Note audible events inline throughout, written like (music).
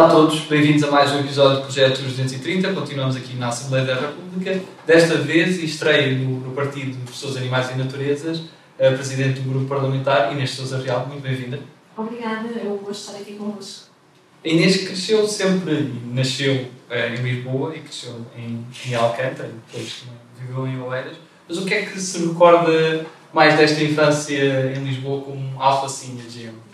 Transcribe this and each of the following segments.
Olá a todos, bem-vindos a mais um episódio do Projeto 230. Continuamos aqui na Assembleia da República. Desta vez, estreia no, no Partido de Pessoas, Animais e Naturezas, a Presidente do Grupo Parlamentar, Inês Sousa Real. Muito bem-vinda. Obrigada, eu vou estar aqui convosco. A Inês cresceu sempre, nasceu eh, em Lisboa e cresceu em, em Alcântara, depois viveu em Oeiras. Mas o que é que se recorda mais desta infância em Lisboa como alfacinha? Bom,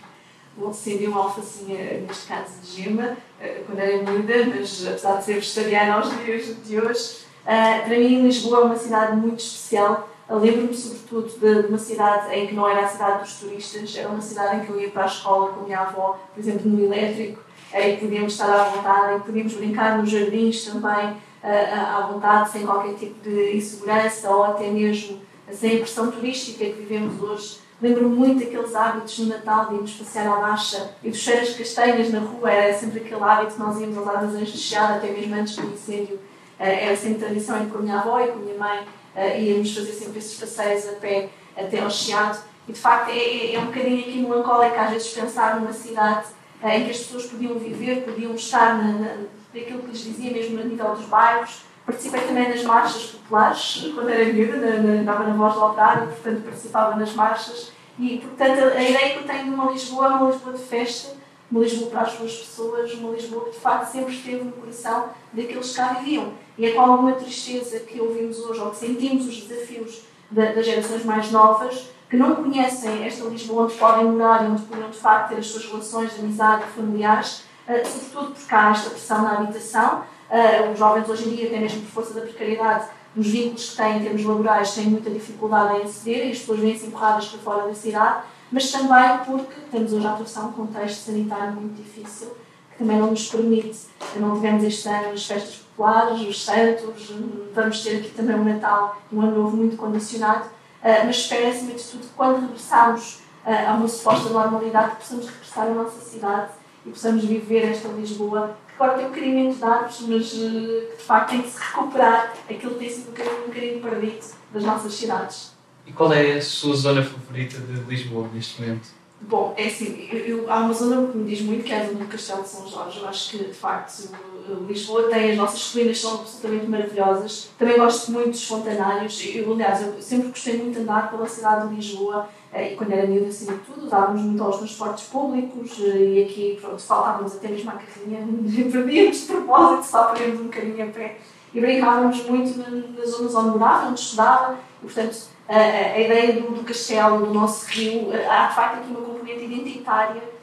seria uma alfacinha, neste caso de gema, eh, quando era miúda, mas apesar de ser vegetariana aos dias de hoje, eh, para mim Lisboa é uma cidade muito especial. Lembro-me sobretudo de uma cidade em que não era a cidade dos turistas, era uma cidade em que eu ia para a escola com a minha avó, por exemplo, no elétrico, e podíamos estar à vontade, e podíamos brincar nos jardins também eh, à vontade, sem qualquer tipo de insegurança ou até mesmo sem a pressão turística que vivemos hoje. Lembro-me muito daqueles hábitos no Natal de irmos passear à baixa e dos cheiros castanhas na rua, era sempre aquele hábito que nós íamos aos armazéns de até mesmo antes do incêndio. Eh, era sempre tradição ir com a minha avó e com a minha mãe, eh, íamos fazer sempre esses passeios a pé até ao Chiado. E de facto é, é, é um bocadinho aqui melancólico às vezes pensar numa cidade em que as pessoas podiam viver, podiam estar na, na, naquilo que lhes dizia mesmo a nível dos bairros, Participei também nas marchas populares, quando era miúda, andava na, na voz do altar e, portanto, participava nas marchas. E, portanto, a, ideia que eu tenho de uma Lisboa é uma Lisboa de festa, uma Lisboa para as suas pessoas, uma Lisboa que, de facto, sempre esteve no coração daqueles que cá viviam. E é com alguma tristeza que ouvimos hoje, ou que sentimos os desafios da, das gerações mais novas, que não conhecem esta Lisboa onde podem morar e onde podem, de facto, ter as suas relações de amizade familiares, uh, sobretudo porque há esta pressão na habitação, Uh, os jovens hoje em dia, até mesmo por força da precariedade, nos vínculos que têm em termos laborais, têm muita dificuldade em aceder e as pessoas vêm-se empurradas para fora da cidade, mas também porque temos hoje a atravessar um contexto sanitário muito difícil, que também não nos permite. Não tivemos este ano as festas populares, os santos, vamos ter aqui também um Natal um Ano Novo muito condicionado, uh, mas espero, acima de tudo, que quando regressarmos uh, a uma suposta normalidade, possamos regressar à nossa cidade e possamos viver esta Lisboa agora tem um bocadinho de dados, mas eh, que de facto tem que se recuperar aquilo que tem sido um bocadinho, um bocadinho perdido das nossas cidades. E qual é a sua zona favorita de Lisboa neste momento? Bom, é assim, eu, eu, há uma zona que me diz muito que é a zona do Castelo de São Jorge. Eu acho que, de facto, Lisboa tem as nossas colinas são absolutamente maravilhosas. Também gosto muito dos fontanários. Eu, aliás, eu sempre gostei muito de andar pela cidade de Lisboa eh, e quando era miúda, acima de tudo, usávamos muito aos transportes públicos eh, e aqui, pronto, faltávamos até mesmo à carrinha, (laughs) perdíamos de propósito só para irmos um bocadinho a pé e brincávamos muito nas zonas onde morava, onde estudava portanto, a, a ideia do, do, castelo, do nosso rio, eh, há de facto aqui uma componente identitária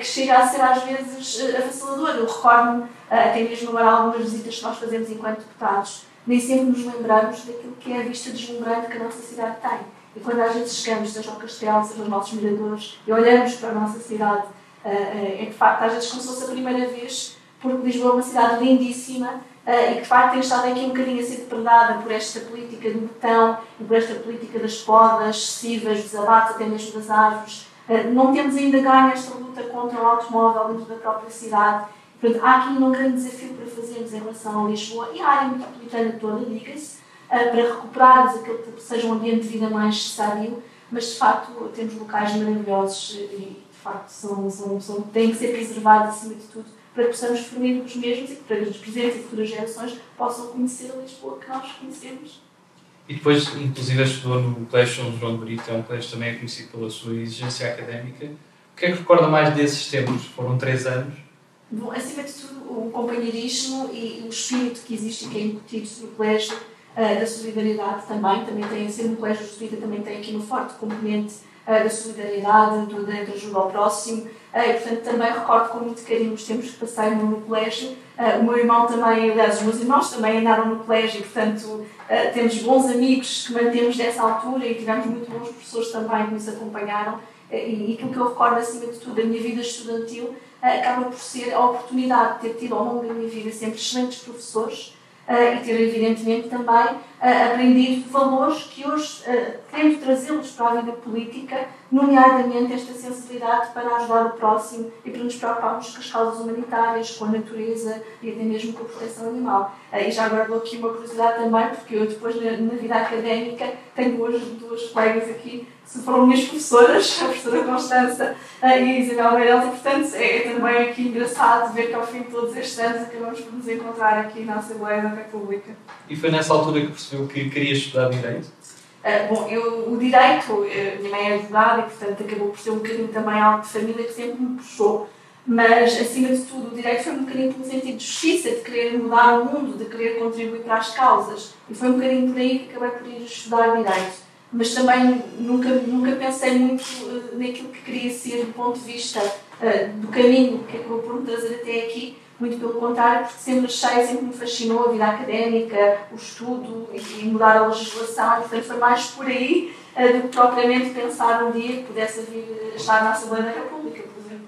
que chega a ser às vezes avassaladora. Eu recordo-me, até mesmo agora, algumas visitas que nós fazemos enquanto deputados, nem sempre nos lembramos daquilo que é a vista deslumbrante que a nossa cidade tem e quando às vezes chegamos, seja ao castelo, seja aos nossos miradores, e olhamos para a nossa cidade, eh, eh, é de facto às vezes como se fosse a primeira vez, porque Lisboa é uma cidade lindíssima eh, e que de facto tem estado aqui um bocadinho a ser depredada por esta política do botão e por esta política das podas excessivas, dos abates até mesmo das árvores. Não temos ainda ganho esta luta contra o automóvel dentro da própria cidade. Portanto, há aqui um grande desafio para fazermos em relação a Lisboa e a área metropolitana toda, diga-se, para recuperarmos aquele que seja um ambiente de vida mais sábio, mas de facto temos locais maravilhosos e de facto são, são, são, têm que ser preservados acima de tudo para que possamos formir os mesmos e para que as presentes e futuras gerações possam conhecer a Lisboa que nós conhecemos. E depois, inclusive, estudou no Colégio São João de Brito, é um colégio também conhecido pela sua exigência académica. O que é que recorda mais desses tempos? Foram três anos? Bom, acima de tudo, o companheirismo e o espírito que existe e que é incutido no colégio uh, da solidariedade também, também tem, ser um colégio jesuíta também tem aqui uma forte componente uh, da solidariedade, do, da ajuda ao próximo, e portanto também recordo com muito carinho os tempos que passei no, colégio, o meu irmão também, aliás os meus irmãos também andaram no colégio, portanto temos bons amigos que mantemos dessa altura e tivemos muito bons professores também que nos acompanharam, e, aquilo que eu recordo acima de tudo da minha vida estudantil acaba por ser a oportunidade de ter tido ao longo da minha vida sempre excelentes professores, e ter, evidentemente, também aprendido valores que hoje tento trazê-los para a vida política, nomeadamente esta sensibilidade para ajudar o próximo e para nos preocuparmos com as causas humanitárias, com a natureza e até mesmo com a proteção animal. E já agora dou aqui uma curiosidade também, porque eu depois na vida académica tenho duas, duas colegas aqui foram minhas professoras, (laughs) a professora Constança e a Isabel Meirelles, e portanto é, é também aqui engraçado ver que ao fim de todos estes anos acabamos por nos encontrar aqui na Assembleia da República. E foi nessa altura que percebeu que queria estudar Direito? Uh, bom, eu, o Direito, uh, minha mãe é advogada e portanto acabou por ser um bocadinho também algo de família que sempre me puxou. Mas, acima de tudo, o direito foi um bocadinho pelo sentido de justiça, de querer mudar o mundo, de querer contribuir para as causas. E foi um bocadinho por aí que acabei por ir estudar direito mas também nunca, nunca pensei muito uh, naquilo que queria ser do ponto de vista uh, do caminho que acabou por me trazer até aqui, muito pelo contrário, sempre achei, sempre me fascinou a vida académica, o estudo e, mudar a legislação, portanto foi mais por aí uh, do que propriamente pensar um dia que pudesse vir estar na Assembleia da República, por exemplo.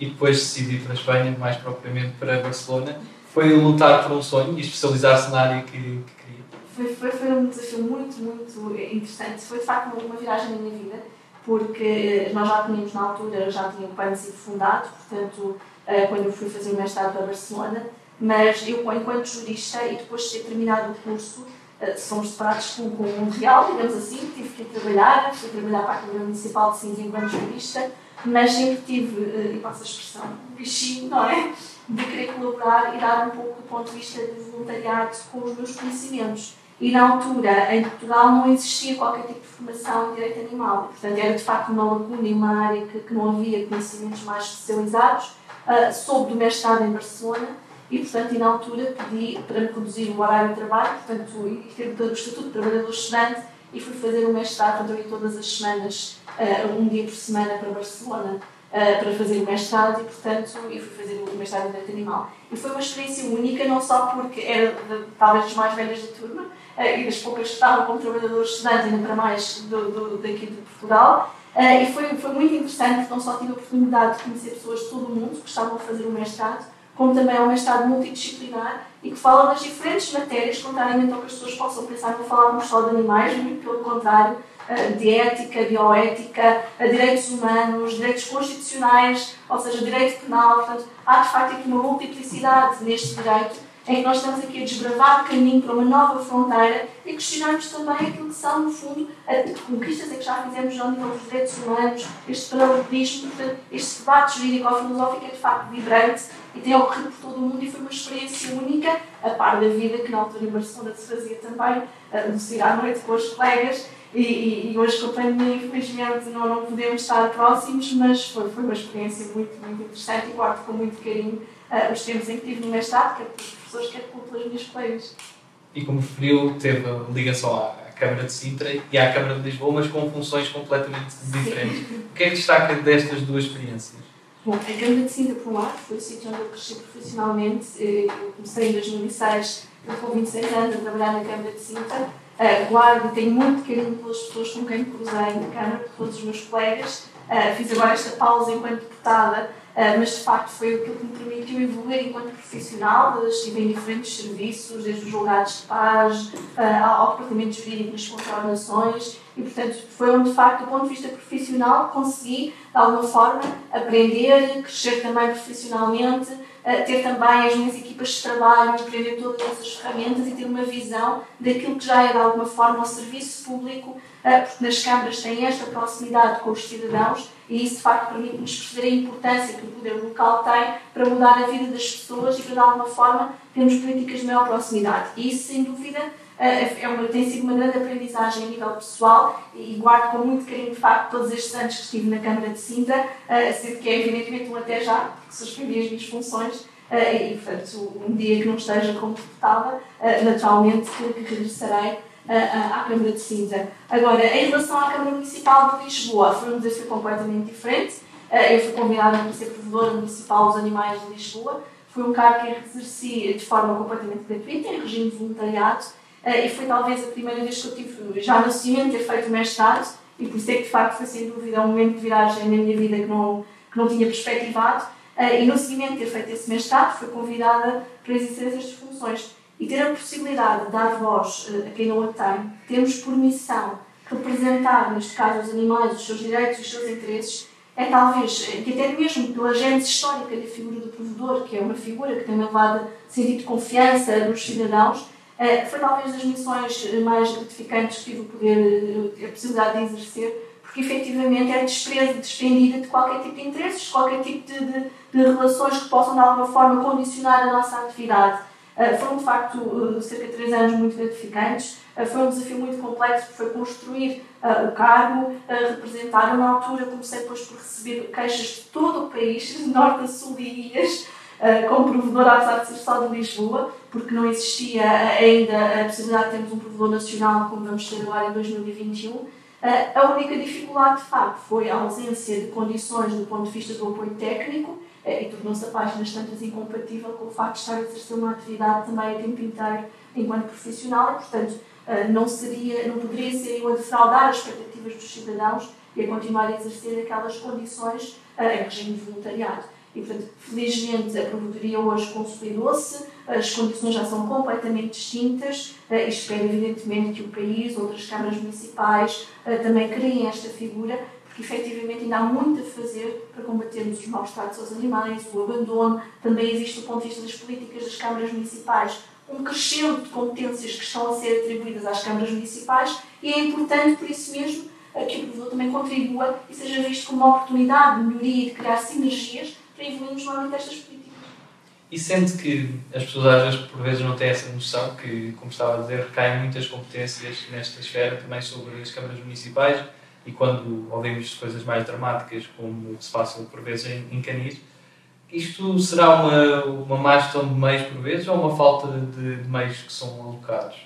E depois decidi para a Espanha, mais propriamente para Barcelona, foi lutar por um sonho e especializar-se na área que, que foi, foi, foi um desafio muito, muito interessante. Foi de facto uma, viagem na minha vida, porque nós já tínhamos na altura, já tinha o PAN sido fundado, portanto, eh, quando eu fui fazer o mestrado para Barcelona, mas eu, enquanto jurista, e depois de ter terminado o curso, somos eh, separados com, com um real, digamos assim, tive que ir trabalhar, fui trabalhar para a Câmara Municipal de Sintra enquanto jurista, mas sempre tive, eh, e passo a expressão, um bichinho, não é? De querer colaborar e dar um pouco do ponto de vista de voluntariado com os meus conhecimentos. E na altura, em Portugal, não existia qualquer tipo de formação em direito animal. Portanto, era de facto uma lacuna e uma área que, que não havia conhecimentos mais especializados. Uh, soube do mestrado em Barcelona e, portanto, e na altura pedi para me reduzir o horário de trabalho, portanto, e ter o Estatuto de Trabalhador Estudante e fui fazer o mestrado, portanto, eu ia todas as semanas, uh, um dia por semana para Barcelona. Uh, para fazer o mestrado e, portanto, fui fazer o mestrado em Direito Animal. E foi uma experiência única, não só porque era talvez das mais velhas da turma, e das poucas que estavam como trabalhadores estudantes, ainda para mais do, do, daqui de Portugal. Uh, e foi, foi muito interessante, não só tive a oportunidade de conhecer pessoas de todo o mundo que estavam a fazer o mestrado, como também é um mestrado multidisciplinar e que fala das diferentes matérias, contrariamente ao que as pessoas possam pensar, não falávamos só de animais, muito pelo contrário, uh, de ética, bioética, direitos humanos, direitos constitucionais, ou seja, direito penal. Portanto, há de facto aqui uma multiplicidade neste direito em que nós estamos aqui a desbravar caminho para uma nova fronteira e questionarmos também aquilo que são, no fundo, as conquistas que já fizemos ao nível dos direitos humanos, este paralelismo, este debate jurídico-filosófico é de facto vibrante e tem ocorrido por todo o mundo e foi uma experiência única, a par da vida que na altura em Barcelona se fazia também, no sair à noite com os colegas e, e, e, hoje com a pandemia, infelizmente, não, não podemos estar próximos, mas foi, foi uma experiência muito, muito interessante e guardo com muito carinho uh, os tempos em que tive no mestrado, quer pelos professores, quer pelas minhas colegas. E como referiu, teve ligação à Câmara de Sintra e à Câmara de Lisboa, mas com funções completamente diferentes. O que é que destaca destas duas experiências? Bom, a Câmara de Sintra, por um lado, foi o sítio onde eu cresci profissionalmente. Eu comecei em 2006, com 26 anos, a trabalhar na Câmara de Sintra. Uh, guardo e tenho muito carinho pelas pessoas com quem me cruzei na Câmara, por todos os meus colegas. Uh, fiz agora esta pausa enquanto deputada ah, mas de facto foi aquilo que me permitiu evoluir enquanto profissional. Estive em diferentes serviços, desde os julgados de paz ah, ao departamento jurídico das contraordenações, e portanto foi onde de facto, do ponto de vista profissional, consegui de alguma forma aprender, crescer também profissionalmente, ter também as minhas equipas de trabalho, aprender todas essas ferramentas e ter uma visão daquilo que já é de alguma forma o serviço público, porque nas câmaras têm esta proximidade com os cidadãos e isso, de facto, permite-nos perceber a importância que o poder local tem para mudar a vida das pessoas e para, de alguma forma, termos políticas de maior proximidade. E isso, sem dúvida, eh, é uma, tem sido uma grande aprendizagem a nível pessoal e guardo com muito carinho, de facto, todos estes anos que estive na Câmara de Sintra, eh, sendo que é, evidentemente, um até já, porque suspendi as minhas funções eh, e, portanto, um dia que não esteja como deputada, naturalmente que regressarei à Câmara de Sintra. Agora, em relação à Câmara Municipal de Lisboa, foi um desafio completamente diferente. Eu fui convidada para ser provedora municipal dos animais de Lisboa. Foi um cargo que exerci de forma completamente gratuita, em regime de voluntariado, e foi talvez a primeira vez que eu tive, já no seguimento, ter feito mestrado, e por isso é que de facto foi sem dúvida um momento de viragem na minha vida que não, que não tinha perspectivado. E no seguimento de ter feito esse mestrado, fui convidada para exercer estas funções. e ter a possibilidade de dar voz a quem não a tem, temos por missão representar, neste caso, os animais, os seus direitos, os seus interesses, é talvez, que até mesmo pela gênese histórica da figura do provedor, que é uma figura que tem levado sentido de confiança dos cidadãos, eh, foi talvez das missões mais gratificantes que tive o poder, eh, a possibilidade de exercer, porque efetivamente é desprezo, despendida de qualquer tipo de interesses, qualquer tipo de, de, de relações que possam de alguma forma condicionar a nossa atividade. Foram de facto cerca de três anos muito gratificantes. Foi um desafio muito complexo, foi construir o cargo, representar. Na altura, comecei depois por receber queixas de todo o país, (laughs) de norte a sul e ilhas, como provedor, apesar de ser só de Lisboa, porque não existia ainda a possibilidade de termos um provedor nacional como vamos ter agora em 2021. A única dificuldade, de facto, foi a ausência de condições do ponto de vista do apoio técnico é, e tornou-se a páginas tantas incompatível com o facto de estar a exercer uma atividade também a tempo inteiro enquanto profissional e, portanto, eh, não, seria, não poderia ser eu a defraudar as expectativas dos cidadãos e a continuar a exercer aquelas condições eh, em regime de voluntariado. E, portanto, felizmente a promotoria hoje consolidou-se, as condições já são completamente distintas eh, e espero, evidentemente, que o país, outras câmaras municipais também criem esta figura que efetivamente ainda há muito a fazer para combatermos os maus tratos aos animais, o abandono. Também existe, do ponto de vista das políticas das câmaras municipais, um crescendo de competências que estão a ser atribuídas às câmaras municipais e é importante, por isso mesmo, que o provedor também contribua e seja visto como uma oportunidade de melhoria e de criar sinergias para evoluirmos no âmbito destas políticas. E sente que as pessoas às vezes por vezes não têm essa noção que, como estava a dizer, recaem muitas competências nesta esfera também sobre as câmaras municipais e quando ouvimos coisas mais dramáticas, como se passa por vezes em, em Canis, isto será uma, uma má gestão de meios por vezes ou uma falta de, de meios que são alocados?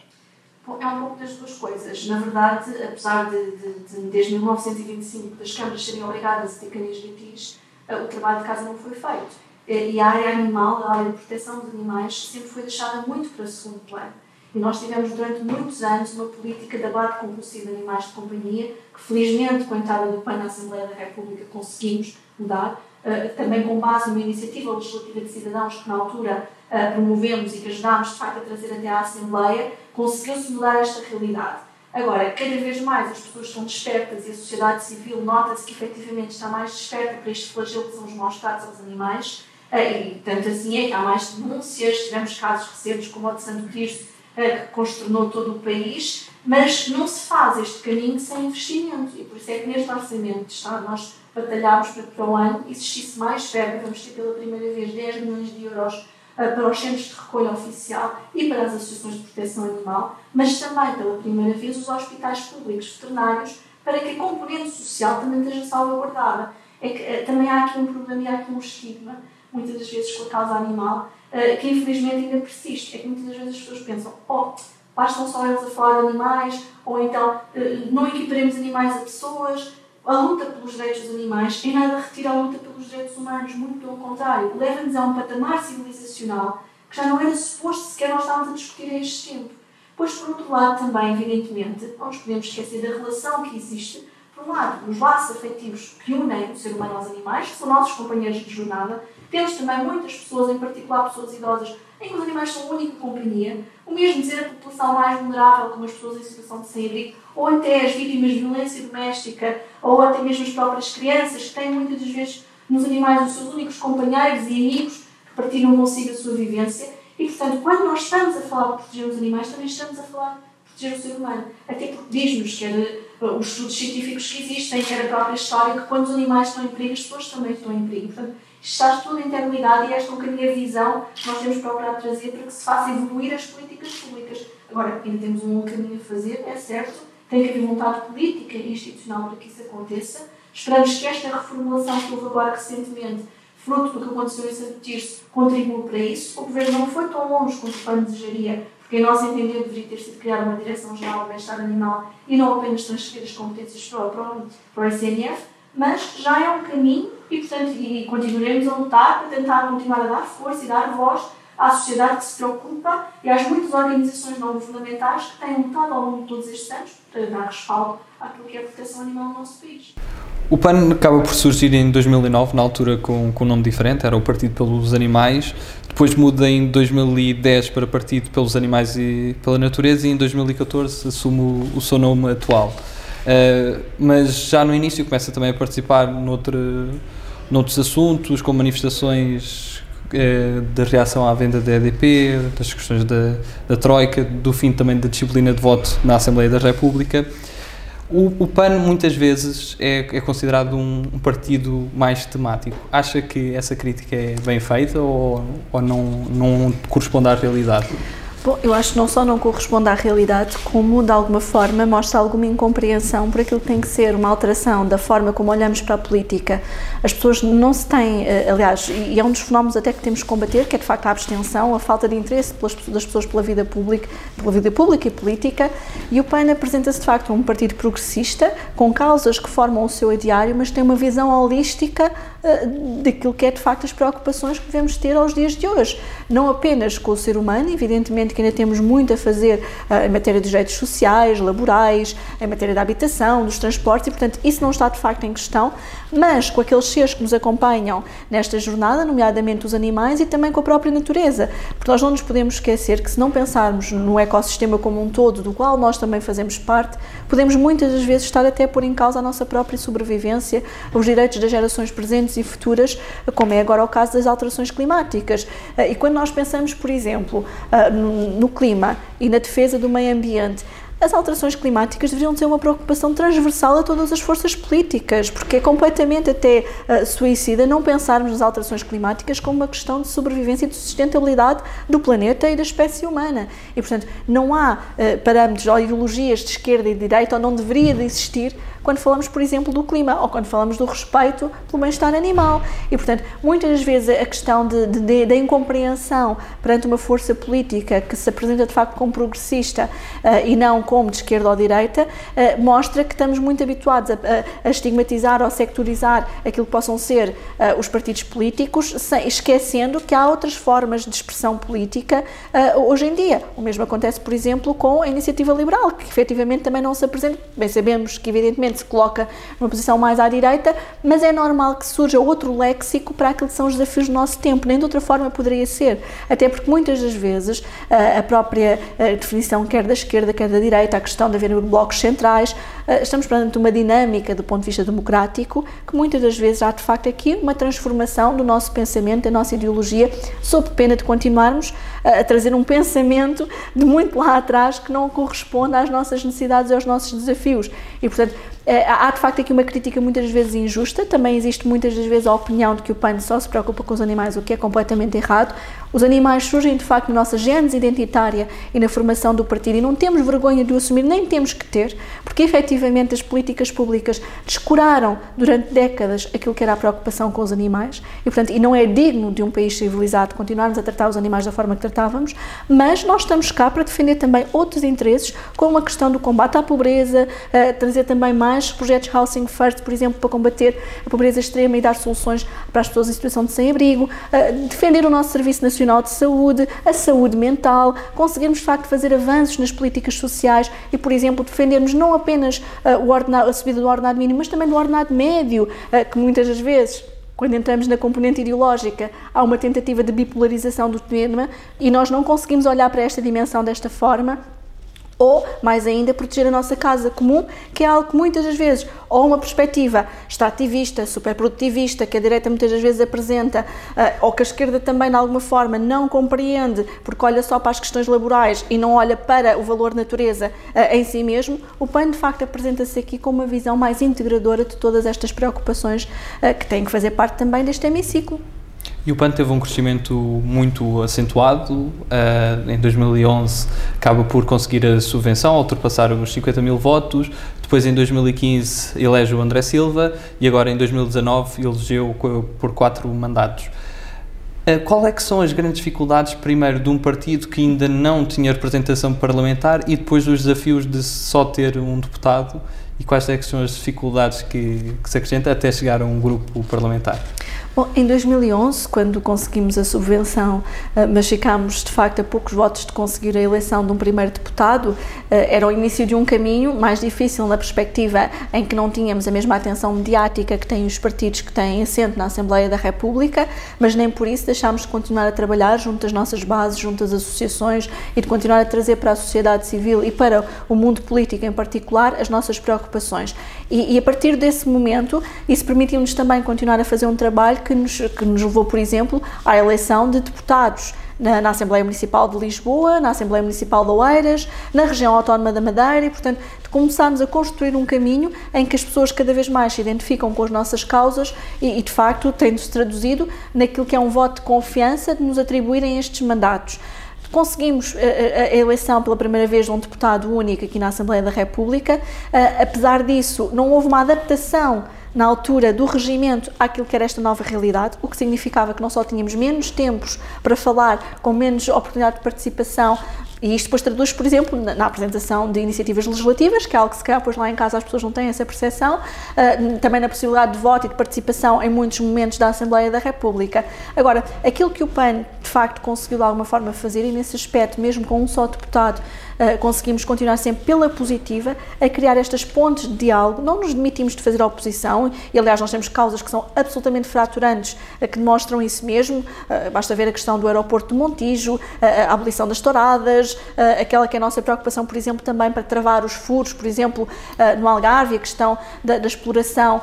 Bom, é um pouco das duas coisas. Na verdade, apesar de, de, de desde 1925 das câmaras serem obrigadas a ter canis eh, o trabalho de casa não foi feito. E a área animal, a área de proteção dos animais, sempre foi deixada muito para o segundo plano. E nós tivemos durante muitos anos uma política de abate compulsivo de animais de companhia, que felizmente, com a entrada do PAN na Assembleia da República, conseguimos mudar, uh, também com base numa iniciativa legislativa de cidadãos que na altura uh, promovemos e que ajudámos de facto a trazer até à Assembleia, conseguiu-se mudar esta realidade. Agora, cada vez mais as pessoas estão despertas e a sociedade civil nota-se que efetivamente está mais desperta para este flagelo que são os maus tratos aos animais, uh, e tanto assim é que há mais denúncias, tivemos casos recentes como o de Santo Cristo, que consternou todo o país, mas não se faz este caminho sem investimento. E por isso é que neste orçamento de Estado nós batalhámos para que para o ano existisse mais verba, vamos ter pela primeira vez 10 milhões de euros para os centros de recolha oficial e para as associações de proteção animal, mas também pela primeira vez os hospitais públicos veterinários para que a componente social também esteja salvaguardada. É que uh, também há aqui um problema e há aqui um estigma, muitas das vezes com a causa animal, eh, que infelizmente ainda persiste. É que muitas vezes as pessoas pensam, oh, bastam só eles a falar de animais, ou então eh, não equiparemos animais a pessoas. A luta pelos direitos dos animais em nada retira a luta pelos direitos humanos, muito pelo contrário, leva-nos a um patamar civilizacional que já não era suposto sequer nós estávamos a discutir a este tempo. Pois, por outro lado, também, evidentemente, não nos podemos esquecer da relação que existe, por um lado, os laços afetivos que unem o ser humano aos animais, que são nossos companheiros de jornada, temos também muitas pessoas, em particular pessoas idosas, em que os animais são a única companhia. O mesmo dizer a população mais vulnerável, como as pessoas em situação de sem-abrigo, ou até as vítimas de violência doméstica, ou até mesmo as próprias crianças, que têm muitas das vezes nos animais os seus únicos companheiros e amigos que partilham consigo a sua vivência. E, portanto, quando nós estamos a falar de proteger os animais, também estamos a falar de proteger o ser humano. Até porque diz-nos que era, os estudos científicos que existem, que era a própria história, que quando os animais estão em perigo, as pessoas também estão em perigo. Portanto, está tudo interligado e esta é um bocadinho a visão que nós temos procurado trazer para que se faça evoluir as políticas públicas. Agora, ainda temos um caminho a fazer, é certo, tem que haver vontade política e institucional para que isso aconteça. Esperamos que esta reformulação que houve agora recentemente, fruto do que aconteceu em Santo Tirso, contribua para isso. O Governo não foi tão longe quanto o plano desejaria, porque, em nosso entender, deveria ter sido criada uma Direção-Geral do Bem-Estar Animal e não apenas transferir as competências para o, para para o SNF, mas já é um caminho e, portanto, e continuaremos a lutar para tentar continuar a dar força e dar voz à sociedade que se preocupa e às muitas organizações não governamentais que têm lutado ao longo de todos estes anos para dar respaldo àquilo que é a proteção animal no nosso país. O PAN acaba por surgir em 2009, na altura com, com um nome diferente, era o Partido pelos Animais, depois muda em 2010 para Partido pelos Animais e pela Natureza e em 2014 assume o, o seu nome atual. Uh, mas já no início começa também a participar noutro, noutros assuntos, com manifestações uh, de reação à venda da EDP, das questões da, da Troika, do fim também da disciplina de voto na Assembleia da República. O, o PAN muitas vezes é, é considerado um, um, partido mais temático. Acha que essa crítica é bem feita ou, ou não, não corresponde à realidade? Bom, eu acho que não só não corresponde à realidade, como de alguma forma mostra alguma incompreensão por aquilo que tem que ser uma alteração da forma como olhamos para a política. As pessoas não se têm, eh, aliás, e é um dos fenómenos até que temos que combater, que é de facto a abstenção, a falta de interesse das pessoas pela vida pública, pela vida pública e política, e o PAN apresenta-se de facto um partido progressista, com causas que formam o seu adiário, mas tem uma visão holística uh, daquilo que é de facto as preocupações que devemos ter aos dias de hoje. Não apenas com o ser humano, evidentemente que ainda temos muito a fazer uh, em matéria de direitos sociais, laborais, em matéria da habitação, dos transportes, e portanto isso não está de facto em questão, mas com aqueles seres que nos acompanham nesta jornada, nomeadamente os animais e também com a própria natureza, porque nós não nos podemos esquecer que se não pensarmos no ecossistema como um todo, do qual nós também fazemos parte, podemos muitas das vezes estar até por em causa a nossa própria sobrevivência, os direitos das gerações presentes e futuras, como é agora o caso das alterações climáticas. Ah, e quando nós pensamos, por exemplo, ah, no clima e na defesa do meio ambiente, as alterações climáticas deveriam ser uma preocupação transversal a todas as forças políticas, porque é completamente até uh, suicida não pensarmos nas alterações climáticas como uma questão de sobrevivência e de sustentabilidade do planeta e da espécie humana. E, portanto, não há uh, parâmetros ou ideologias de esquerda e de direita, ou não deveria de existir, quando falamos, por exemplo, do clima ou quando falamos do respeito pelo bem-estar animal. E, portanto, muitas vezes a questão de, de, da incompreensão perante uma força política que se apresenta de facto como progressista uh, e não como de esquerda ou direita, uh, mostra que estamos muito habituados a, a, a, estigmatizar ou sectorizar aquilo que possam ser uh, os partidos políticos, sem, esquecendo que há outras formas de expressão política hoje em dia. O mesmo acontece, por exemplo, com a iniciativa liberal, que efetivamente também não se apresenta. Bem, sabemos que, evidentemente, se coloca numa posição mais à direita, mas é normal que surja outro léxico para aquilo que são os desafios do nosso tempo, nem de outra forma poderia ser. Até porque muitas das vezes a própria definição, quer da esquerda, quer da direita, a questão de haver blocos centrais, estamos perante uma dinâmica do ponto de vista democrático que muitas das vezes há de facto aqui uma transformação do nosso pensamento, da nossa ideologia, sob pena de continuarmos a trazer um pensamento de muito lá atrás que não corresponde às nossas necessidades e aos nossos desafios. E, portanto, eh, há de facto aqui uma crítica muitas vezes injusta, também existe muitas das vezes a opinião de que o PAN só se preocupa com os animais, o que é completamente errado. Os animais surgem de facto na nossa gênese identitária e na formação do partido e não temos vergonha de o assumir, nem temos que ter, porque efetivamente as políticas públicas descuraram durante décadas aquilo que era a preocupação com os animais e, portanto, e não é digno de um país civilizado continuarmos a tratar os animais da forma que tratávamos, mas nós estamos cá para defender também outros interesses, como a questão do combate à pobreza, trazer também mais projetos Housing First, por exemplo, para combater a pobreza extrema e dar soluções para as pessoas em situação de sem-abrigo, uh, defender o nosso Serviço Nacional de Saúde, a saúde mental, conseguirmos de facto fazer avanços nas políticas sociais e, por exemplo, defendermos não apenas o ordenado, a subida do ordenado mínimo, mas também do ordenado médio, uh, que muitas das vezes quando entramos na componente ideológica, há uma tentativa de bipolarização do tema e nós não conseguimos olhar para esta dimensão desta forma ou, mais ainda, proteger a nossa casa comum, que é algo que muitas das vezes, ou uma perspectiva extrativista, superprodutivista, que a direita muitas das vezes apresenta, uh, ou que a esquerda também, de alguma forma, não compreende, porque olha só para as questões laborais e não olha para o valor natureza uh, em si mesmo, o PAN, de facto, apresenta-se aqui com uma visão mais integradora de todas estas preocupações uh, que têm que fazer parte também deste hemiciclo. E o PAN teve um crescimento muito acentuado. Uh, em 2011 acaba por conseguir a subvenção, ultrapassar os 50 mil votos. Depois, em 2015, elege o André Silva e agora, em 2019, elegeu por quatro mandatos. Uh, qual é que são as grandes dificuldades, primeiro, de um partido que ainda não tinha representação parlamentar e depois os desafios de só ter um deputado e quais é que são as dificuldades que, que se acrescenta até chegar a um grupo parlamentar? Bom, em 2011, quando conseguimos a subvenção, eh, mas ficámos de facto a poucos votos de conseguir a eleição de um primeiro deputado, eh, era o início de um caminho mais difícil na perspectiva em que não tínhamos a mesma atenção mediática que têm os partidos que têm assento na Assembleia da República, mas nem por isso deixámos de continuar a trabalhar junto às nossas bases, junto às associações e de continuar a trazer para a sociedade civil e para o mundo político em particular as nossas preocupações. E, e a partir desse momento, isso permitiu-nos também continuar a fazer um trabalho que nos, que nos levou, por exemplo, à eleição de deputados na, na, Assembleia Municipal de Lisboa, na Assembleia Municipal de Oeiras, na região autónoma da Madeira e, portanto, começámos a construir um caminho em que as pessoas cada vez mais se identificam com as nossas causas e, e de facto, tendo-se traduzido naquilo que é um voto de confiança de nos atribuírem estes mandatos. Conseguimos a, eh, eh, a, eleição pela primeira vez de um deputado único aqui na Assembleia da República. Uh, apesar disso, não houve uma adaptação na altura do regimento àquilo que era esta nova realidade, o que significava que não só tínhamos menos tempos para falar, com menos oportunidade de participação, e isto depois traduz, por exemplo, na, na, apresentação de iniciativas legislativas, que é algo que se calhar depois lá em casa as pessoas não têm essa percepção, uh, também na possibilidade de voto e de participação em muitos momentos da Assembleia da República. Agora, aquilo que o PAN de facto conseguiu de alguma forma fazer, e nesse aspecto, mesmo com um só deputado, conseguimos continuar sempre pela positiva a criar estas pontes de diálogo, não nos demitimos de fazer oposição, e aliás nós temos causas que são absolutamente fraturantes uh, que demonstram isso mesmo, uh, basta ver a questão do aeroporto de Montijo, a abolição das touradas, aquela que é a nossa preocupação, por exemplo, também para travar os furos, por exemplo, no Algarve, a questão da, da exploração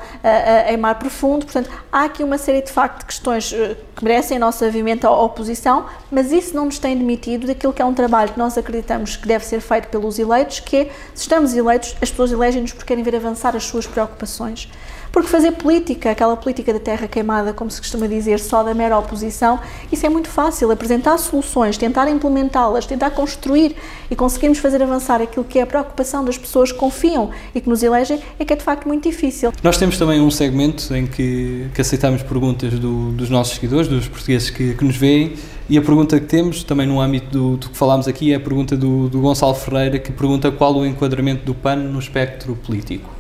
em mar profundo, portanto, há aqui uma série de facto de questões que merecem a nossa vivimento oposição, mas isso não nos tem demitido daquilo que é um trabalho que nós acreditamos que deve ser feito pelos eleitos, que é, se estamos eleitos, as pessoas elegem-nos porque querem ver avançar as suas preocupações. Porque fazer política, aquela política da terra queimada, como se costuma dizer, só da mera oposição, isso é muito fácil. Apresentar soluções, tentar implementá-las, tentar construir e conseguirmos fazer avançar aquilo que é a preocupação das pessoas que confiam e que nos elegem, é que é de facto muito difícil. Nós temos também um segmento em que, que aceitamos perguntas do, dos nossos seguidores, dos portugueses que, que, nos veem, e a pergunta que temos, também no âmbito do, do que falámos aqui, é a pergunta do, do Gonçalo Ferreira, que pergunta qual o enquadramento do PAN no espectro político.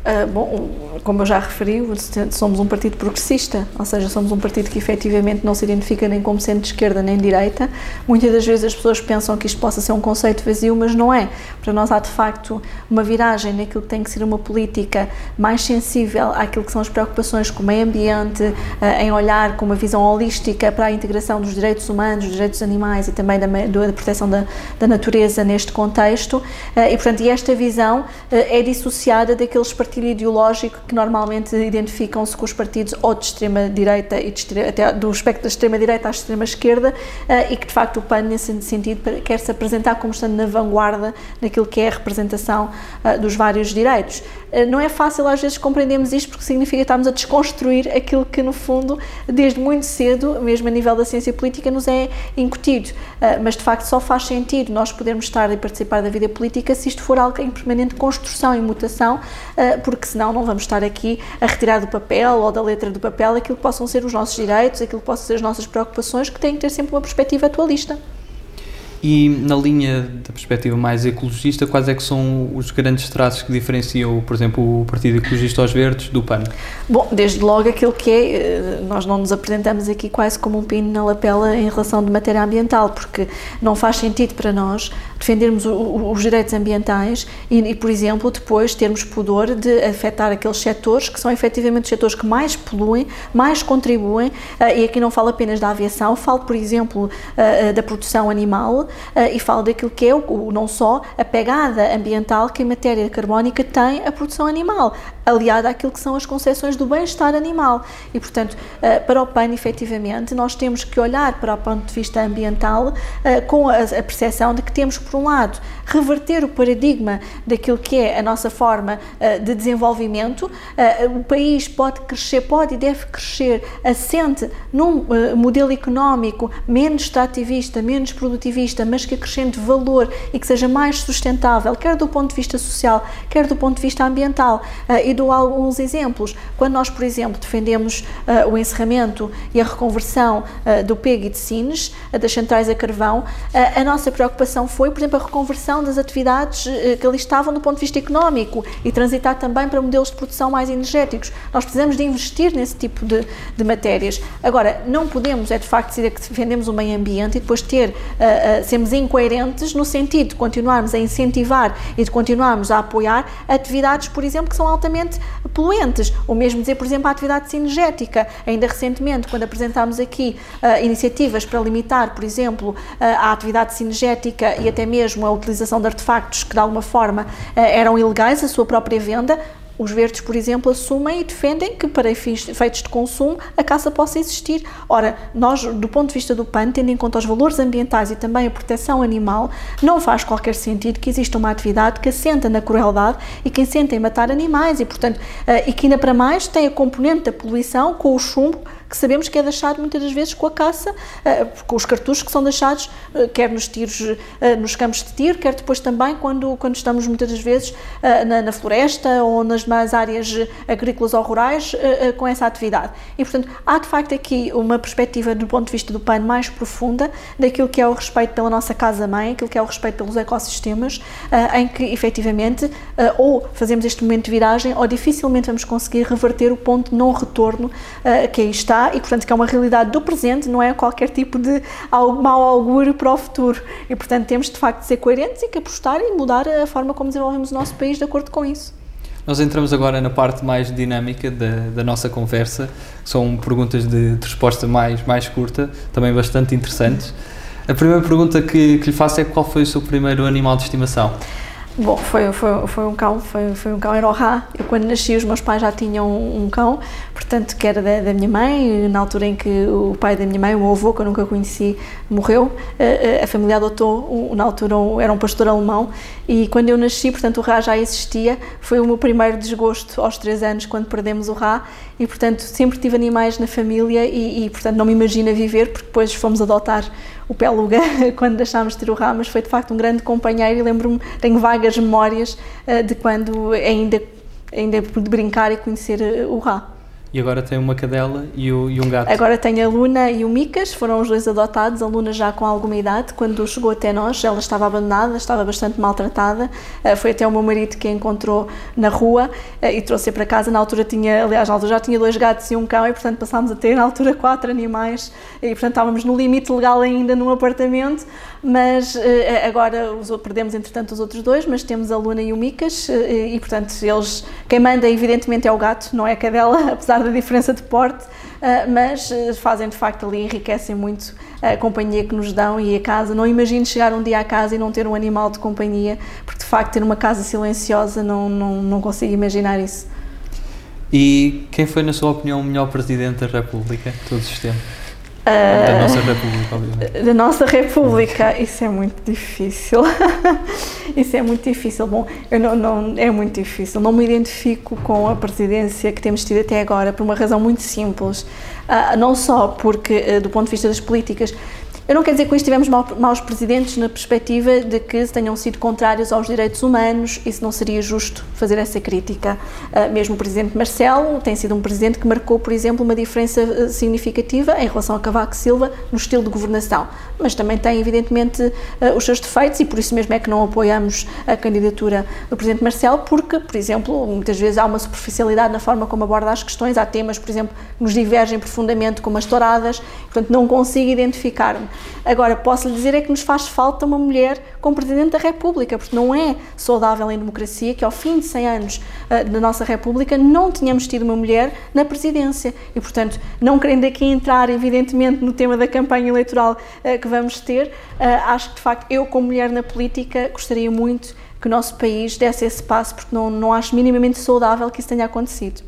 Uh, bom, como eu já referi, somos um partido progressista, ou seja, somos um partido que efetivamente não se identifica nem como centro-esquerda nem direita. Muitas das vezes as pessoas pensam que isto possa ser um conceito vazio, mas não é. Para nós há de facto uma viragem naquilo que tem que ser uma política mais sensível àquilo que são as preocupações com o meio ambiente, uh, em olhar com uma visão holística para a integração dos direitos humanos, dos direitos animais e também da, proteção da, da, natureza neste contexto. Uh, e, portanto, esta visão é dissociada daqueles partidos partido ideológico que normalmente identificam-se com os partidos ou de extrema-direita e de, até do espectro da extrema-direita à extrema-esquerda uh, e que de facto o PAN nesse sentido quer se apresentar como estando na vanguarda naquilo que é a representação uh, dos vários direitos. Uh, não é fácil às vezes compreendermos isto porque significa estarmos a desconstruir aquilo que no fundo desde muito cedo, mesmo a nível da ciência política, nos é incutido, mas de facto só faz sentido nós podermos estar e participar da vida política se isto for algo em permanente construção e mutação, porque senão não vamos estar aqui a retirar do papel ou da letra do papel aquilo que possam ser os nossos direitos, aquilo que possam ser as nossas preocupações, que têm que ter sempre uma perspectiva atualista. E na linha da perspectiva mais ecologista, quais é que são os grandes traços que diferenciam, por exemplo, o Partido Ecologista aos Verdes do PAN? Bom, desde logo aquilo que é, eh, nós não nos apresentamos aqui quase como um pino na lapela em relação de matéria ambiental, porque não faz sentido para nós defendermos os direitos ambientais e, e, por exemplo, depois termos pudor de afetar aqueles setores que são efetivamente os setores que mais poluem, mais contribuem, eh, e aqui não falo apenas da aviação, falo, por exemplo, eh, da produção animal, e falo daquilo que é o, não só a pegada ambiental que a matéria carbónica tem a produção animal, aliada àquilo que são as concepções do bem-estar animal. E, portanto, uh, para o PAN, efetivamente, nós temos que olhar para o ponto de vista ambiental uh, com a, percepção de que temos, por um lado, reverter o paradigma daquilo que é a nossa forma de desenvolvimento. o país pode crescer, pode e deve crescer assente num modelo económico menos extrativista, menos produtivista, mas que acrescente valor e que seja mais sustentável, quer do ponto de vista social, quer do ponto de vista ambiental. E dou alguns exemplos. Quando nós, por exemplo, defendemos uh, o encerramento e a reconversão uh, do PEG e de Sines, uh, das centrais a carvão, a nossa preocupação foi, por exemplo, a reconversão das atividades que ali estavam do ponto de vista económico e transitar também para modelos de produção mais energéticos. Nós precisamos de investir nesse tipo de, de matérias. Agora, não podemos, é de facto, dizer que defendemos o meio ambiente e depois ter, sermos incoerentes no sentido de continuarmos a incentivar e de continuarmos a apoiar atividades, por exemplo, que são altamente poluentes. Ou mesmo dizer, por exemplo, a atividade sinergética. Ainda recentemente, quando apresentámos aqui uh, iniciativas para limitar, por exemplo, uh, a atividade sinergética e até mesmo a utilização de artefactos que de alguma forma uh, eram ilegais, a sua própria venda, os verdes, por exemplo, assumem e defendem que para efeitos de consumo a caça possa existir. Ora, nós, do ponto de vista do PAN, tendo em conta os valores ambientais e também a proteção animal, não faz qualquer sentido que exista uma atividade que assenta na crueldade e que assenta em matar animais e, portanto, uh, e que ainda para mais tem a componente da poluição com o chumbo que sabemos que é deixado muitas das vezes com a caça, uh, com os cartuchos que são deixados, uh, quer nos tiros, uh, nos campos de tiro, quer depois também quando, quando estamos muitas das vezes na, na, floresta ou nas mais áreas agrícolas ou rurais com essa atividade. E, portanto, há de facto aqui uma perspectiva do ponto de vista do PAN mais profunda daquilo que é o respeito pela nossa casa-mãe, aquilo que é o respeito pelos ecossistemas, em que efetivamente ou fazemos este momento de viragem ou dificilmente vamos conseguir reverter o ponto de não retorno que aí está e, portanto, que é uma realidade do presente, não é qualquer tipo de mau augúrio para o futuro. E, portanto, temos de facto de ser coerentes e que apostar e mudar a forma como desenvolvemos o nosso país de acordo com isso. Nós entramos agora na parte mais dinâmica da, da nossa conversa, são perguntas de, de, resposta mais, mais curta, também bastante interessantes. A primeira pergunta que, que lhe faço é qual foi o seu primeiro animal de estimação? Bom, foi, foi, foi um cão, foi, foi um cão, era o Rá. Eu quando nasci os meus pais já tinham um, um cão, portanto que era da, da, minha mãe, na altura em que o pai da minha mãe, o meu avô, que eu nunca conheci, morreu, a, a família adotou, na altura era um pastor alemão, e quando eu nasci, portanto o Rá já existia, foi o meu primeiro desgosto aos três anos quando perdemos o Rá, e portanto sempre tive animais na família e, e portanto não me imagino viver, porque depois fomos adotar o Peluga (laughs) quando deixámos de ter o Rá, mas foi de facto um grande companheiro e lembro-me, tenho vagas memórias uh, de quando ainda, ainda pude brincar e conhecer uh, o Rá. E agora tem uma cadela e, o, e, um gato. Agora tem a Luna e o Micas, foram os dois adotados. A Luna já com alguma idade, quando chegou até nós, ela estava abandonada, estava bastante maltratada. Uh, foi até o meu marido que a encontrou na rua uh, e trouxe-a para casa. Na altura tinha, aliás, na altura já tinha dois gatos e um cão e, portanto, passámos a ter na altura quatro animais e, portanto, estávamos no limite legal ainda num apartamento mas uh, agora os, perdemos entretanto os outros dois, mas temos a Luna e o Micas uh, e portanto eles, quem manda evidentemente é o gato, não é a cadela, (laughs) apesar da diferença de porte, uh, mas fazem de facto ali, enriquecem muito a companhia que nos dão e a casa. Não imagino chegar um dia à casa e não ter um animal de companhia, porque de facto ter uma casa silenciosa não, não, não consigo imaginar isso. E quem foi, na sua opinião, o melhor Presidente da República de todos os tempos? Da nossa República, obviamente. Da nossa República, isso é muito difícil. (laughs) isso é muito difícil. Bom, eu não, não, é muito difícil. Não me identifico com a presidência que temos tido até agora por uma razão muito simples. Uh, não só porque, uh, do ponto de vista das políticas, eu não quero dizer que hoje tivemos maus presidentes na perspectiva de que tenham sido contrários aos direitos humanos, isso não seria justo fazer essa crítica. Uh, mesmo o presidente Marcelo tem sido um presidente que marcou, por exemplo, uma diferença uh, significativa em relação a Cavaco Silva no estilo de governação, mas também tem, evidentemente, uh, os seus defeitos e por isso mesmo é que não apoiamos a candidatura do presidente Marcelo, porque, por exemplo, muitas vezes há uma superficialidade na forma como aborda as questões, há temas, por exemplo, que nos divergem profundamente, como as touradas, portanto não consigo identificar-me. Agora, posso lhe dizer é que nos faz falta uma mulher como Presidente da República, porque não é saudável em democracia que ao fim de 100 anos uh, da nossa República não tenhamos tido uma mulher na presidência. E, portanto, não querendo aqui entrar, evidentemente, no tema da campanha eleitoral uh, que vamos ter, uh, acho que, de facto, eu, como mulher na política, gostaria muito que o nosso país desse esse passo, porque não, não acho minimamente saudável que isso tenha acontecido.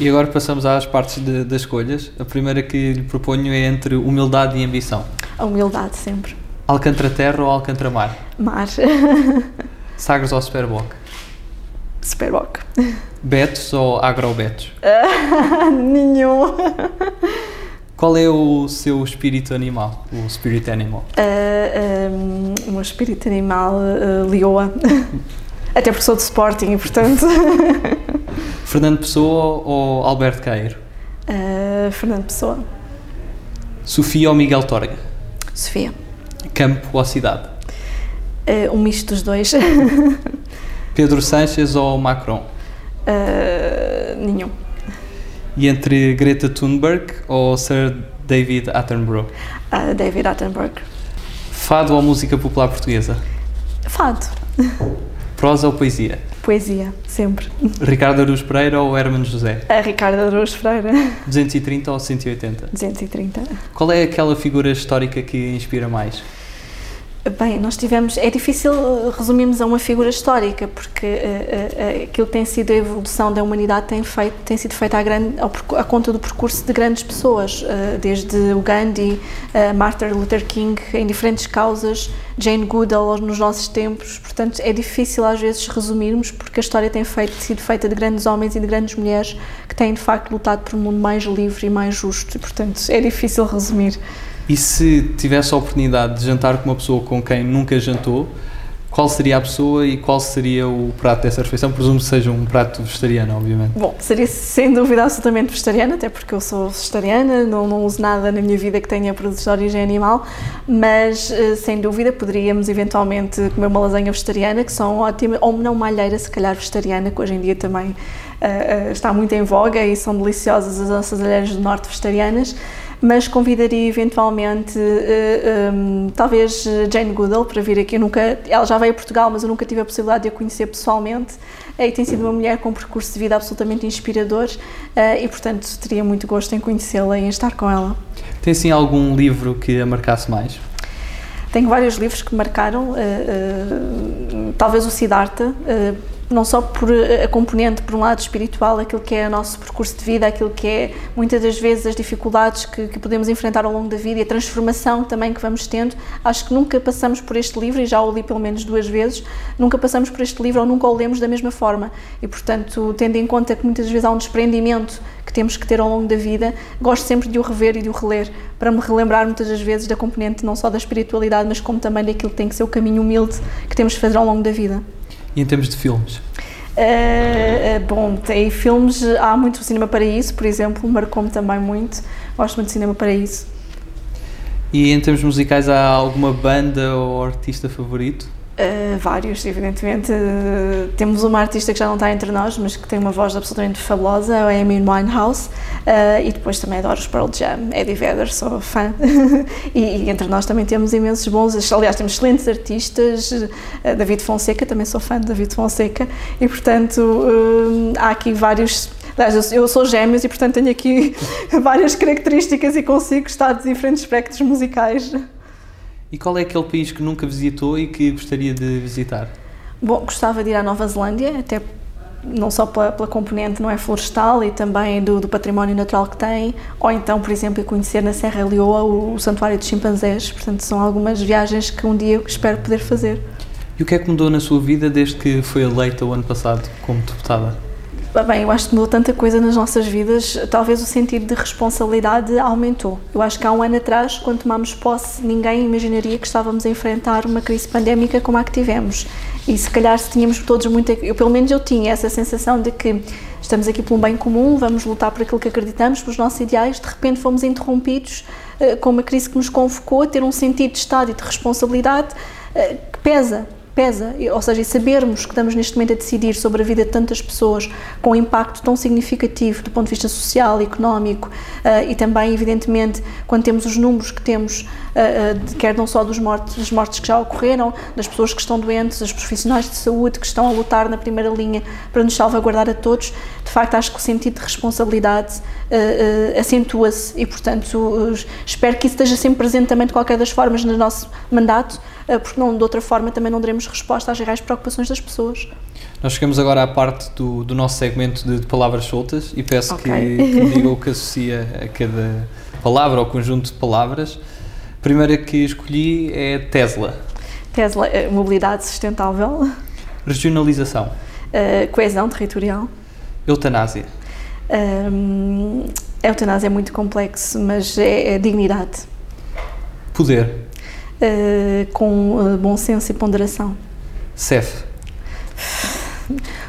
E agora passamos às partes de, das escolhas. A primeira que lhe proponho é entre humildade e ambição. A humildade, sempre. Alcântara Terra ou Alcântara Mar? Mar. (laughs) Sagres ou Superboc? Superboc. Betos ou Agrobetos? (laughs) nenhum. Qual é o seu espírito animal? O spirit animal? Uh, um, o meu espírito animal, uh, Lioa. (laughs) Até porque sou de Sporting e, portanto. Fernando Pessoa ou Alberto Caeiro? Uh, Fernando Pessoa. Sofia ou Miguel Torga? Sofia. Campo ou cidade? Uh, um misto dos dois. (laughs) Pedro Sanches ou Macron? Uh, nenhum. E entre Greta Thunberg ou Sir David Attenborough? Uh, David Attenborough. Fado ou música popular portuguesa? Fado. Prosa ou poesia? Poesia, sempre. Ricardo Aruz Pereira ou Hermano José? A Ricardo Aruz Pereira. 230 ou 180? 230. Qual é aquela figura histórica que inspira mais? Bem, nós tivemos. É difícil uh, resumirmos a uma figura histórica, porque uh, uh, aquilo que tem sido a evolução da humanidade tem, feito, tem sido feita à, grande, conta do percurso de grandes pessoas, uh, desde o Gandhi, Martin Luther King, em diferentes causas, Jane Goodall nos nossos tempos. Portanto, é difícil às vezes resumirmos, porque a história tem feito, sido feita de grandes homens e de grandes mulheres que têm de facto lutado por um mundo mais livre e mais justo. E, portanto, é difícil resumir. E se tivesse a oportunidade de jantar com uma pessoa com quem nunca jantou, qual seria a pessoa e qual seria o prato dessa refeição? Presumo que seja um prato vegetariano, obviamente. Bom, seria sem dúvida absolutamente vegetariano, até porque eu sou vegetariana, não, não uso nada na minha vida que tenha produtos de origem animal, mas eh, sem dúvida poderíamos eventualmente comer uma lasanha vegetariana, que são ótimas, ou não uma alheira, se calhar vegetariana, que hoje em dia também uh, está muito em voga e são deliciosas as nossas alheiras do norte vegetarianas mas convidaria eventualmente uh, um, talvez Jane Goodall para vir aqui. Eu nunca, ela já veio a Portugal, mas eu nunca tive a possibilidade de a conhecer pessoalmente. E tem sido uma mulher com um percurso de vida absolutamente inspirador uh, e, portanto, teria muito gosto em conhecê-la e em estar com ela. Tem sim algum livro que a marcasse mais? Tenho vários livros que me marcaram, uh, talvez o Siddhartha, não só por a componente, por um lado espiritual, aquilo que é o nosso percurso de vida, aquilo que é muitas das vezes as dificuldades que, que, podemos enfrentar ao longo da vida e a transformação também que vamos tendo. Acho que nunca passamos por este livro, e já o li pelo menos duas vezes, nunca passamos por este livro ou nunca o lemos da mesma forma. E, portanto, tendo em conta que muitas vezes há um desprendimento que temos que ter ao longo da vida, gosto sempre de o rever e de o reler, para me relembrar muitas das vezes da componente não só da espiritualidade, mas como também daquilo que tem que ser o caminho humilde que temos de fazer ao longo da vida. E em termos de filmes? Uh, bom, tem filmes, há muito Cinema Paraíso, por exemplo, marcou-me também muito. Gosto muito de Cinema Paraíso. E em termos musicais, há alguma banda ou artista favorito? Uh, vários, evidentemente. Uh, temos uma artista que já não está entre nós, mas que tem uma voz absolutamente fabulosa, a Amy Winehouse. Uh, e depois também adoro os Pearl Jam, Eddie Vedder, sou fã. (laughs) e, e, entre nós também temos imensos bons, aliás, temos excelentes artistas. David Fonseca, também sou fã de David Fonseca. E, portanto, há aqui vários eu sou gêmeos e, portanto, tenho aqui (laughs) várias características e consigo estar de diferentes espectros musicais. E qual é aquele país que nunca visitou e que gostaria de visitar? Bom, gostava de ir à Nova Zelândia, até não só pela, pela componente não é florestal e também do, do, património natural que tem, ou então, por exemplo, conhecer na Serra Leoa o, o Santuário de Chimpanzés. Portanto, são algumas viagens que um dia espero poder fazer. E o que é que mudou na sua vida desde que foi eleita o ano passado como deputada? Bem, eu acho que mudou tanta coisa nas nossas vidas, talvez o sentido de responsabilidade aumentou. Eu acho que há um ano atrás, quando tomámos posse, ninguém imaginaria que estávamos a enfrentar uma crise pandémica como a que tivemos. E se calhar se tínhamos todos muito. Eu, pelo menos eu tinha essa sensação de que estamos aqui por um bem comum, vamos lutar por aquilo que acreditamos, pelos nossos ideais, de repente fomos interrompidos uh, com uma crise que nos convocou a ter um sentido de Estado e de responsabilidade uh, que pesa pesa, ou seja, sabermos que estamos neste momento a decidir sobre a vida de tantas pessoas com um impacto tão significativo do ponto de vista social, económico uh, e também, evidentemente, quando temos os números que temos, uh, uh, quer não só dos mortes, das mortes que já ocorreram, das pessoas que estão doentes, dos profissionais de saúde que estão a lutar na primeira linha para nos salvaguardar a todos, de facto acho que o sentido de responsabilidade acentua-se e, portanto, espero que isso esteja sempre presente também de qualquer das formas no nosso mandato, porque não, de outra forma também não daremos resposta às reais preocupações das pessoas. Nós chegamos agora à parte do, do nosso segmento de, de palavras soltas e peço okay. que, que me diga o que associa a cada palavra ou conjunto de palavras. A primeira que escolhi é Tesla. Tesla, eh, mobilidade sustentável. Regionalização. Uh, coesão territorial. Eutanásia. Um, eutanásia é muito complexo, mas é, é dignidade. Poder. Uh, com uh, bom senso e ponderação. CEF.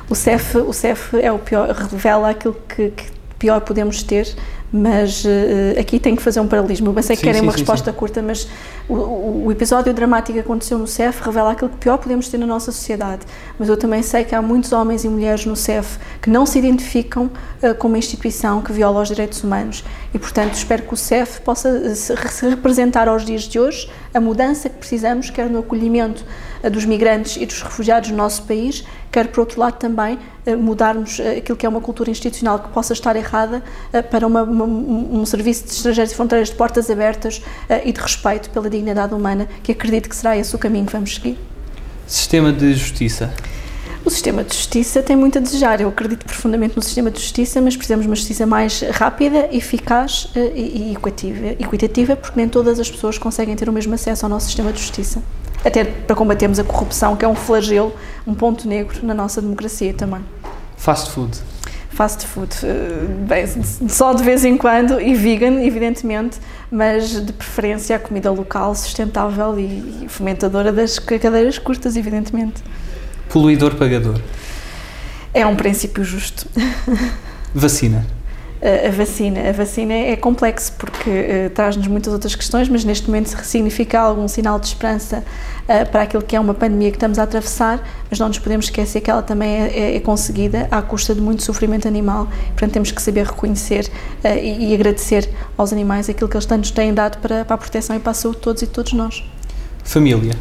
O CEF, o CEF é o pior, revela aquilo que, que pior podemos ter mas uh, aqui tenho que fazer um paralelismo. Eu sei que sim, querem sim, uma sim, resposta curta, mas o, o, episódio dramático que aconteceu no CEF revela aquilo que pior podemos ter na nossa sociedade. Mas eu também sei que há muitos homens e mulheres no CEF que não se identificam uh, com uma instituição que viola os direitos humanos. E, portanto, espero que o CEF possa se, se representar aos dias de hoje a mudança que precisamos, quer no acolhimento dos migrantes e dos refugiados no nosso país, quer, por outro lado, também mudarmos aquilo que é uma cultura institucional que possa estar errada para uma, uma, um serviço de estrangeiros e fronteiras de portas abertas e de respeito pela dignidade humana, que acredito que será esse o caminho que vamos seguir. Sistema de justiça. O sistema de justiça tem muito a desejar. Eu acredito profundamente no sistema de justiça, mas precisamos de uma justiça mais rápida, eficaz e equitativa, equitativa, porque nem todas as pessoas conseguem ter o mesmo acesso ao nosso sistema de justiça. Até para combatermos a corrupção, que é um flagelo, um ponto negro na nossa democracia também. Fast food. Fast food, eh, bem, só de vez em quando, e vegan, evidentemente, mas de preferência a comida local, sustentável e fomentadora das cadeiras curtas, evidentemente. Poluidor pagador. É um princípio justo. (laughs) Vacina a vacina. A vacina é complexo porque uh, traz-nos muitas outras questões, mas neste momento significa algum sinal de esperança uh, para aquilo que é uma pandemia que estamos a atravessar, mas não nos podemos esquecer que ela também é, é, é conseguida à custa de muito sofrimento animal. Portanto, temos que saber reconhecer uh, e, e, agradecer aos animais aquilo que eles nos têm dado para, para a proteção e para a saúde de todos e todos nós. Família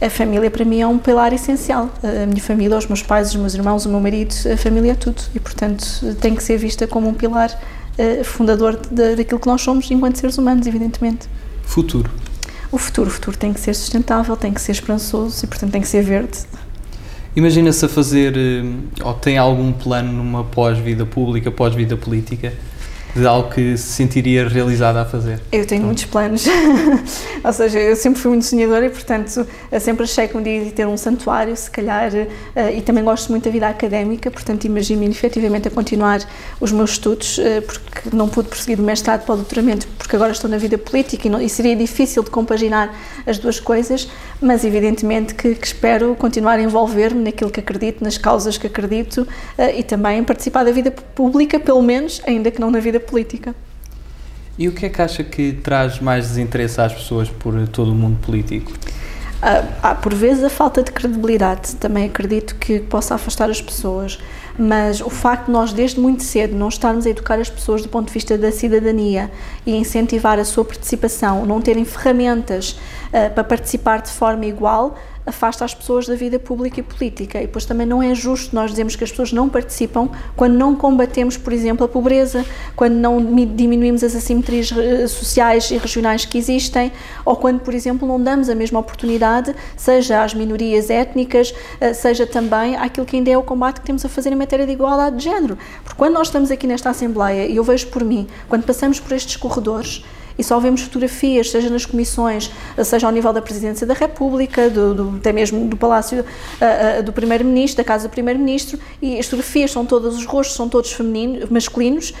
a família para mim é um pilar essencial. A minha família, os meus pais, os meus irmãos, o meu marido, a família é tudo. E, portanto, tem que ser vista como um pilar uh, fundador de, daquilo que nós somos enquanto seres humanos, evidentemente. Futuro. O futuro, o futuro tem que ser sustentável, tem que ser esperançoso e, portanto, tem que ser verde. Imagina-se a fazer, eh, ou tem algum plano numa pós-vida pública, pós-vida política, de algo que se sentiria realizada a fazer? Eu tenho muitos planos, (laughs) ou seja, eu sempre fui muito sonhadora e, portanto, sempre achei que um dia ia ter um santuário, se calhar, eh, e também gosto muito da vida académica, portanto, imagino-me efetivamente a continuar os meus estudos, eh, porque não pude prosseguir do mestrado para o doutoramento, porque agora estou na vida política e, não, e seria difícil de compaginar as duas coisas, mas evidentemente que, que espero continuar a envolver-me naquilo que acredito, nas causas que acredito eh, e também participar da vida pública, pelo menos, ainda que não na vida política. E o que é que acha que traz mais desinteresse às pessoas por todo o mundo político? Há, por vezes, a falta de credibilidade. Também acredito que possa afastar as pessoas. Mas o facto de nós, desde muito cedo, não estarmos a educar as pessoas do ponto de vista da cidadania e incentivar a sua participação, não terem ferramentas uh, para participar de forma igual, afasta as pessoas da vida pública e política. E depois também não é justo nós dizermos que as pessoas não participam quando não combatemos, por exemplo, a pobreza, quando não diminuímos as assimetrias eh, sociais e regionais que existem, ou quando, por exemplo, não damos a mesma oportunidade, seja às minorias étnicas, eh, seja também àquilo que ainda é o combate que temos a fazer em matéria de igualdade de género. Porque quando nós estamos aqui nesta Assembleia, e eu vejo por mim, quando passamos por estes corredores, e só vemos fotografias, seja nas comissões, seja ao nível da Presidência da República, do, do até mesmo do Palácio uh, uh, do Primeiro-Ministro, da Casa do Primeiro-Ministro, e as fotografias são todos, os rostos são todos femininos, masculinos,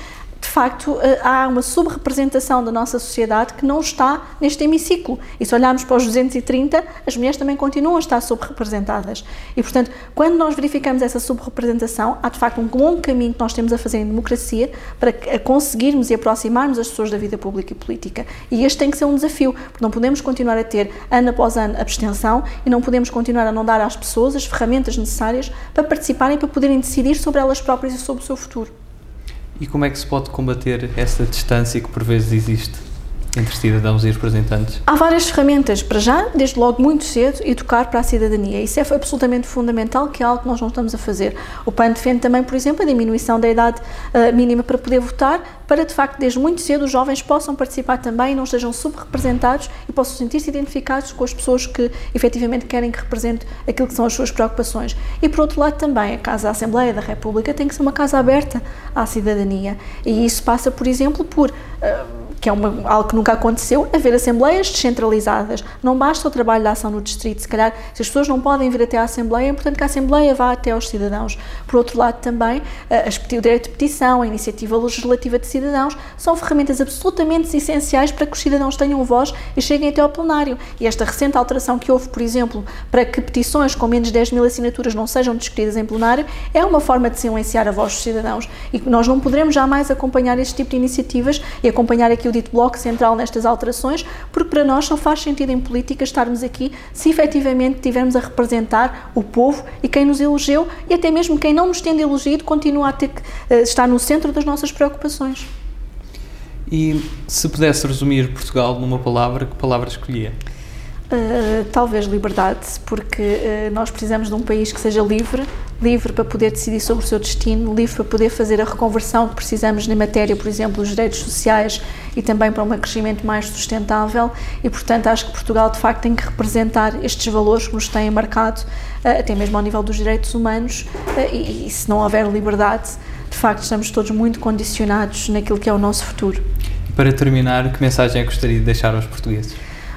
de facto, eh, há uma subrepresentação da nossa sociedade que não está neste hemiciclo. E se olharmos para os 230, as mulheres também continuam a estar subrepresentadas. E, portanto, quando nós verificamos essa subrepresentação, há de facto um longo caminho que nós temos a fazer em democracia para conseguirmos e aproximarmos as pessoas da vida pública e política. E este tem que ser um desafio, porque não podemos continuar a ter, ano após ano, abstenção e não podemos continuar a não dar às pessoas as ferramentas necessárias para participarem, para poderem decidir sobre elas próprias e sobre o seu futuro. E como é que se pode combater essa distância que por vezes existe? Entre cidadãos e representantes? Há várias ferramentas. Para já, desde logo muito cedo, educar para a cidadania. Isso é absolutamente fundamental, que é algo que nós não estamos a fazer. O PAN defende também, por exemplo, a diminuição da idade uh, mínima para poder votar, para de facto, desde muito cedo, os jovens possam participar também e não estejam subrepresentados e possam sentir-se identificados com as pessoas que efetivamente querem que represente aquilo que são as suas preocupações. E por outro lado, também, a Casa da Assembleia da República tem que ser uma casa aberta à cidadania. E isso passa, por exemplo, por. Uh, que é uma, algo que nunca aconteceu, haver assembleias descentralizadas. Não basta o trabalho da ação no distrito, se calhar, se as pessoas não podem vir até à Assembleia, é importante que a Assembleia vá até aos cidadãos. Por outro lado, também, as, o direito de petição, a iniciativa legislativa de cidadãos, são ferramentas absolutamente essenciais para que os cidadãos tenham voz e cheguem até ao plenário. E esta recente alteração que houve, por exemplo, para que petições com menos de 10 mil assinaturas não sejam discutidas em plenário, é uma forma de silenciar a voz dos cidadãos. E nós não poderemos jamais acompanhar este tipo de iniciativas e acompanhar aqui o dito bloco central nestas alterações, porque para nós só faz sentido em política estarmos aqui se efetivamente estivermos a representar o povo e quem nos elegeu e até mesmo quem não nos tendo elegido continua a ter que uh, estar no centro das nossas preocupações. E se pudesse resumir Portugal numa palavra, que palavra escolhia? Uh, talvez liberdade, porque uh, nós precisamos de um país que seja livre, livre para poder decidir sobre o seu destino, livre para poder fazer a reconversão que precisamos na matéria, por exemplo, dos direitos sociais e também para um crescimento mais sustentável. E, portanto, acho que Portugal de facto tem que representar estes valores que nos têm marcado, uh, até mesmo ao nível dos direitos humanos. E, e se não houver liberdade, de facto, estamos todos muito condicionados naquilo que é o nosso futuro. Para terminar, que mensagem é gostaria de deixar aos portugueses?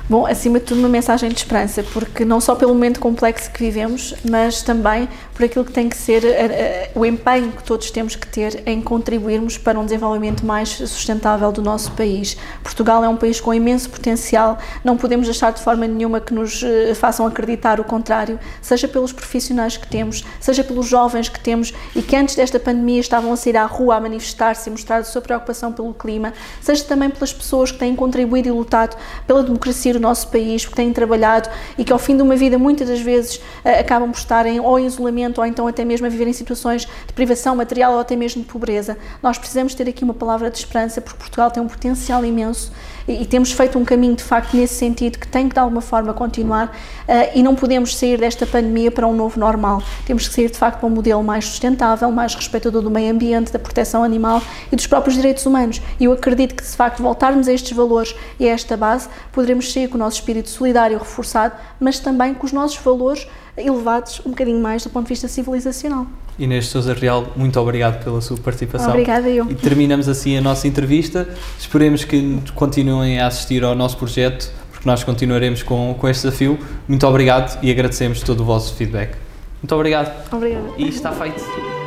Bom, acima de tudo, uma mensagem de esperança, porque não só pelo momento complexo que vivemos, mas também por aquilo que tem que ser uh, uh, o empenho que todos temos que ter em contribuirmos para um desenvolvimento mais sustentável do nosso país. Portugal é um país com imenso potencial, não podemos deixar de forma nenhuma que nos uh, façam acreditar o contrário, seja pelos profissionais que temos, seja pelos jovens que temos e que antes desta pandemia estavam a sair à rua a manifestar-se e mostrar a sua preocupação pelo clima, seja também pelas pessoas que têm contribuído e lutado pela democracia do nosso país, que têm trabalhado e que ao fim de uma vida muitas das vezes eh, acabam por estarem ou em isolamento ou então até mesmo a viver em situações de privação material ou até mesmo de pobreza. Nós precisamos ter aqui uma palavra de esperança porque Portugal tem um potencial imenso e, e temos feito um caminho de facto nesse sentido que tem que de alguma forma continuar uh, e não podemos sair desta pandemia para um novo normal. Temos que sair de facto para um modelo mais sustentável, mais respeitador do meio ambiente, da proteção animal e dos próprios direitos humanos. E eu acredito que se de facto voltarmos a estes valores e a esta base, poderemos sair com o nosso espírito solidário reforçado, mas também com os nossos valores elevados um bocadinho mais do ponto de vista civilizacional. Inês Souza Real, muito obrigado pela sua participação. Obrigada eu. E terminamos assim a nossa entrevista. Esperemos que continuem a assistir ao nosso projeto, porque nós continuaremos com, com este desafio. Muito obrigado e agradecemos todo o vosso feedback. Muito obrigado. Obrigada. E está feito.